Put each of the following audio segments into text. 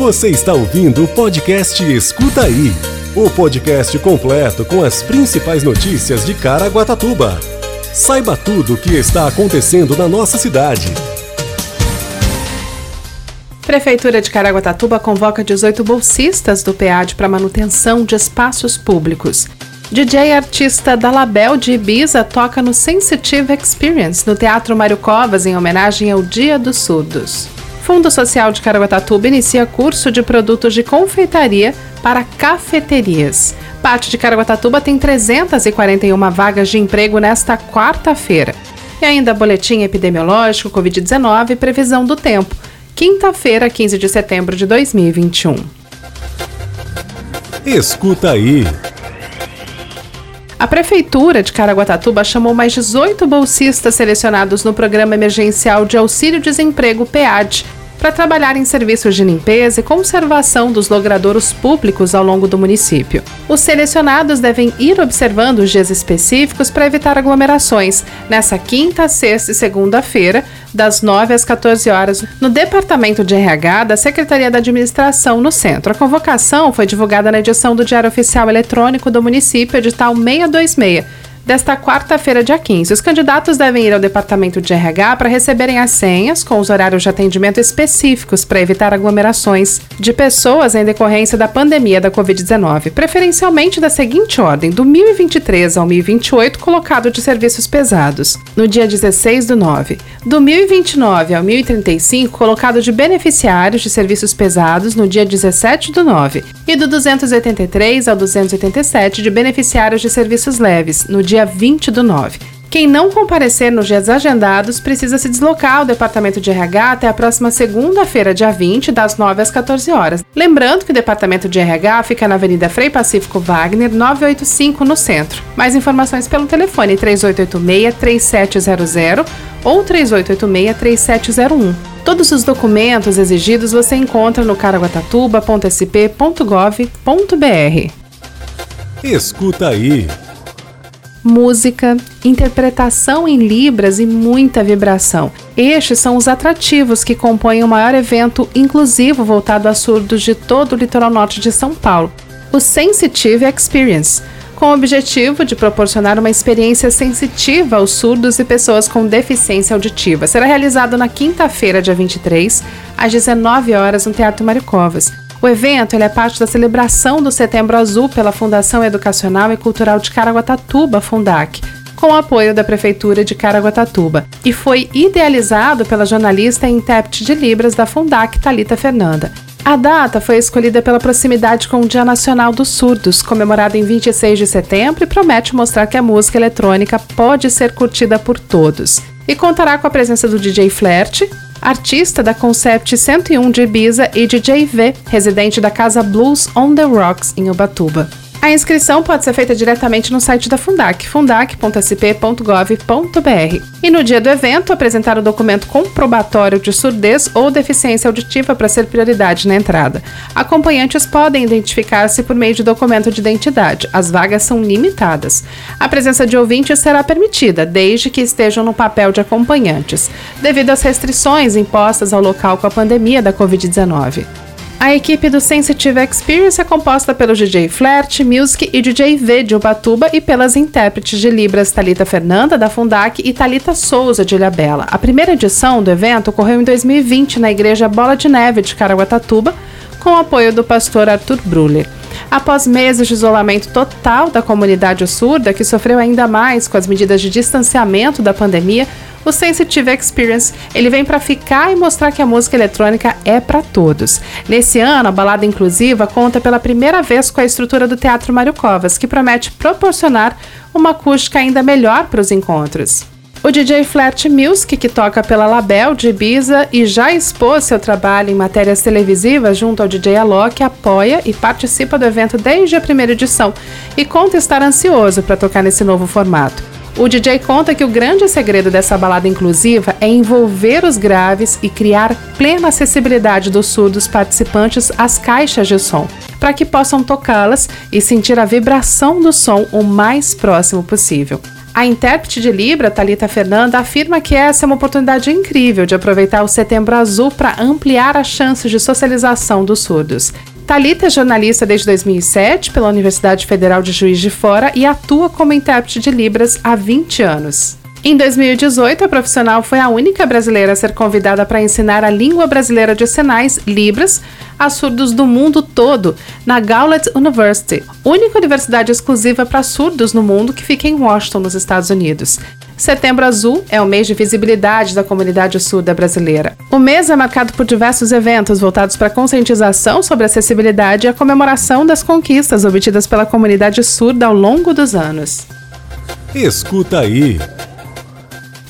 Você está ouvindo o podcast Escuta Aí o podcast completo com as principais notícias de Caraguatatuba. Saiba tudo o que está acontecendo na nossa cidade. Prefeitura de Caraguatatuba convoca 18 bolsistas do PEAD para manutenção de espaços públicos. DJ artista Dalabel de Ibiza toca no Sensitive Experience no Teatro Mário Covas em homenagem ao Dia dos Surdos. Fundo Social de Caraguatatuba inicia curso de produtos de confeitaria para cafeterias. Parte de Caraguatatuba tem 341 vagas de emprego nesta quarta-feira. E ainda boletim epidemiológico Covid-19 e previsão do tempo. Quinta-feira, 15 de setembro de 2021. Escuta aí. A Prefeitura de Caraguatatuba chamou mais 18 bolsistas selecionados no Programa Emergencial de Auxílio-Desemprego PEAD para trabalhar em serviços de limpeza e conservação dos logradouros públicos ao longo do município. Os selecionados devem ir observando os dias específicos para evitar aglomerações, nessa quinta, sexta e segunda-feira, das 9 às 14 horas, no Departamento de RH da Secretaria da Administração, no centro. A convocação foi divulgada na edição do Diário Oficial Eletrônico do município, edital 626 desta quarta-feira, dia 15. Os candidatos devem ir ao departamento de RH para receberem as senhas com os horários de atendimento específicos para evitar aglomerações de pessoas em decorrência da pandemia da Covid-19, preferencialmente da seguinte ordem: do 1023 ao 1028, colocado de serviços pesados, no dia 16 do 9, do 1029 ao 1035, colocado de beneficiários de serviços pesados, no dia 17 do 9, e do 283 ao 287 de beneficiários de serviços leves, no dia 20 do 9. Quem não comparecer nos dias agendados precisa se deslocar ao departamento de RH até a próxima segunda-feira, dia 20, das 9 às 14 horas. Lembrando que o departamento de RH fica na Avenida Frei Pacífico Wagner, 985, no centro. Mais informações pelo telefone 3886-3700 ou 3886-3701. Todos os documentos exigidos você encontra no caraguatatuba.sp.gov.br. Escuta aí música, interpretação em libras e muita vibração. Estes são os atrativos que compõem o maior evento inclusivo voltado a surdos de todo o litoral norte de São Paulo, o Sensitive Experience, com o objetivo de proporcionar uma experiência sensitiva aos surdos e pessoas com deficiência auditiva. Será realizado na quinta-feira, dia 23, às 19 horas, no Teatro Maricovas. O evento é parte da celebração do Setembro Azul pela Fundação Educacional e Cultural de Caraguatatuba, Fundac, com o apoio da Prefeitura de Caraguatatuba, e foi idealizado pela jornalista e intérprete de Libras da Fundac, Talita Fernanda. A data foi escolhida pela proximidade com o Dia Nacional dos Surdos, comemorado em 26 de setembro, e promete mostrar que a música eletrônica pode ser curtida por todos. E contará com a presença do DJ Flerte, artista da Concept 101 de Ibiza e DJ V, residente da Casa Blues on the Rocks em Ubatuba. A inscrição pode ser feita diretamente no site da Fundac, fundac.sp.gov.br. E no dia do evento, apresentar o documento comprobatório de surdez ou deficiência auditiva para ser prioridade na entrada. Acompanhantes podem identificar-se por meio de documento de identidade. As vagas são limitadas. A presença de ouvintes será permitida, desde que estejam no papel de acompanhantes, devido às restrições impostas ao local com a pandemia da Covid-19. A equipe do Sensitive Experience é composta pelo DJ Flirt, Music e DJ V de Ubatuba e pelas intérpretes de Libras Talita Fernanda da Fundac e Talita Souza de Ilhabela. A primeira edição do evento ocorreu em 2020 na Igreja Bola de Neve de Caraguatatuba, com o apoio do pastor Arthur Bruller. Após meses de isolamento total da comunidade surda, que sofreu ainda mais com as medidas de distanciamento da pandemia, o Sensitive Experience ele vem para ficar e mostrar que a música eletrônica é para todos. Nesse ano, a balada inclusiva conta pela primeira vez com a estrutura do Teatro Mário Covas, que promete proporcionar uma acústica ainda melhor para os encontros. O DJ Flat Music, que toca pela Label de Ibiza e já expôs seu trabalho em matérias televisivas junto ao DJ Alok, apoia e participa do evento desde a primeira edição e conta estar ansioso para tocar nesse novo formato. O DJ conta que o grande segredo dessa balada inclusiva é envolver os graves e criar plena acessibilidade dos surdos participantes às caixas de som, para que possam tocá-las e sentir a vibração do som o mais próximo possível. A intérprete de Libra, Talita Fernanda, afirma que essa é uma oportunidade incrível de aproveitar o Setembro Azul para ampliar as chances de socialização dos surdos. Talita é jornalista desde 2007 pela Universidade Federal de Juiz de Fora e atua como intérprete de Libras há 20 anos. Em 2018, a profissional foi a única brasileira a ser convidada para ensinar a língua brasileira de sinais, Libras, a surdos do mundo todo, na Gauntlet University, única universidade exclusiva para surdos no mundo que fica em Washington, nos Estados Unidos. Setembro Azul é o mês de visibilidade da comunidade surda brasileira. O mês é marcado por diversos eventos voltados para a conscientização sobre acessibilidade e a comemoração das conquistas obtidas pela comunidade surda ao longo dos anos. Escuta aí.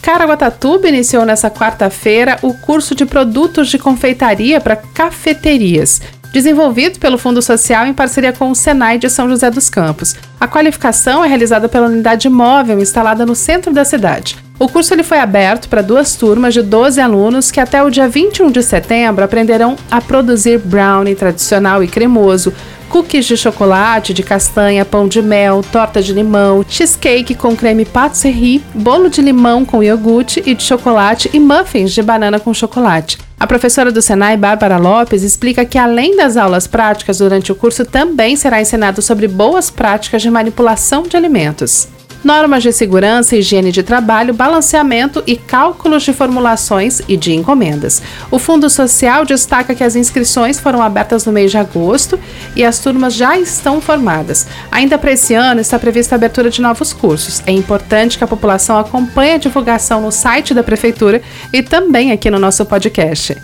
Caraguatatuba iniciou nesta quarta-feira o curso de produtos de confeitaria para cafeterias desenvolvido pelo Fundo Social em parceria com o Senai de São José dos Campos. A qualificação é realizada pela unidade móvel instalada no centro da cidade. O curso ele foi aberto para duas turmas de 12 alunos que até o dia 21 de setembro aprenderão a produzir brownie tradicional e cremoso, cookies de chocolate, de castanha, pão de mel, torta de limão, cheesecake com creme patisserie, bolo de limão com iogurte e de chocolate e muffins de banana com chocolate. A professora do Senai, Bárbara Lopes, explica que além das aulas práticas durante o curso, também será ensinado sobre boas práticas de manipulação de alimentos normas de segurança, higiene de trabalho, balanceamento e cálculos de formulações e de encomendas. O Fundo Social destaca que as inscrições foram abertas no mês de agosto e as turmas já estão formadas. Ainda para esse ano está prevista a abertura de novos cursos. É importante que a população acompanhe a divulgação no site da Prefeitura e também aqui no nosso podcast.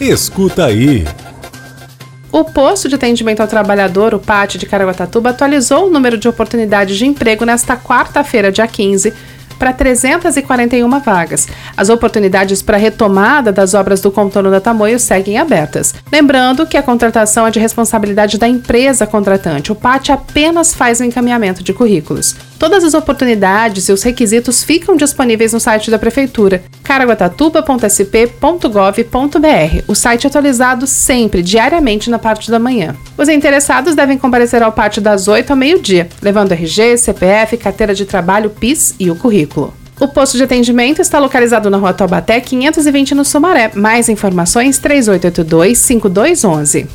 Escuta aí. O posto de atendimento ao trabalhador, o PAT de Caraguatatuba, atualizou o número de oportunidades de emprego nesta quarta-feira, dia 15, para 341 vagas. As oportunidades para retomada das obras do contorno da Tamoio seguem abertas. Lembrando que a contratação é de responsabilidade da empresa contratante. O PAT apenas faz o encaminhamento de currículos. Todas as oportunidades e os requisitos ficam disponíveis no site da Prefeitura, caraguatatuba.sp.gov.br. O site é atualizado sempre, diariamente, na parte da manhã. Os interessados devem comparecer ao pátio das 8 ao meio-dia, levando RG, CPF, carteira de trabalho, PIS e o currículo. O posto de atendimento está localizado na rua Taubaté 520 no Sumaré. Mais informações 3882-5211.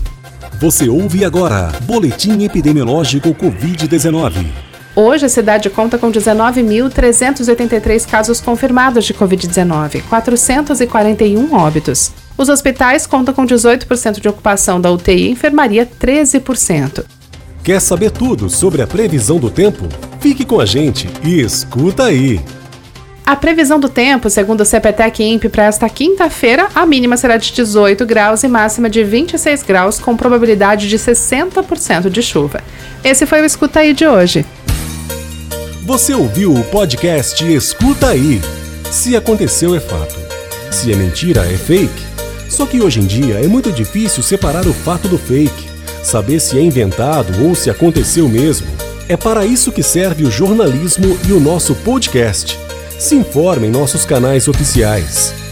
Você ouve agora Boletim Epidemiológico Covid-19. Hoje, a cidade conta com 19.383 casos confirmados de Covid-19, 441 óbitos. Os hospitais contam com 18% de ocupação da UTI e enfermaria 13%. Quer saber tudo sobre a previsão do tempo? Fique com a gente e escuta aí! A previsão do tempo, segundo o CPTEC INPE, para esta quinta-feira, a mínima será de 18 graus e máxima de 26 graus, com probabilidade de 60% de chuva. Esse foi o Escuta Aí de hoje. Você ouviu o podcast Escuta Aí. Se aconteceu, é fato. Se é mentira, é fake. Só que hoje em dia é muito difícil separar o fato do fake, saber se é inventado ou se aconteceu mesmo. É para isso que serve o jornalismo e o nosso podcast. Se informe em nossos canais oficiais.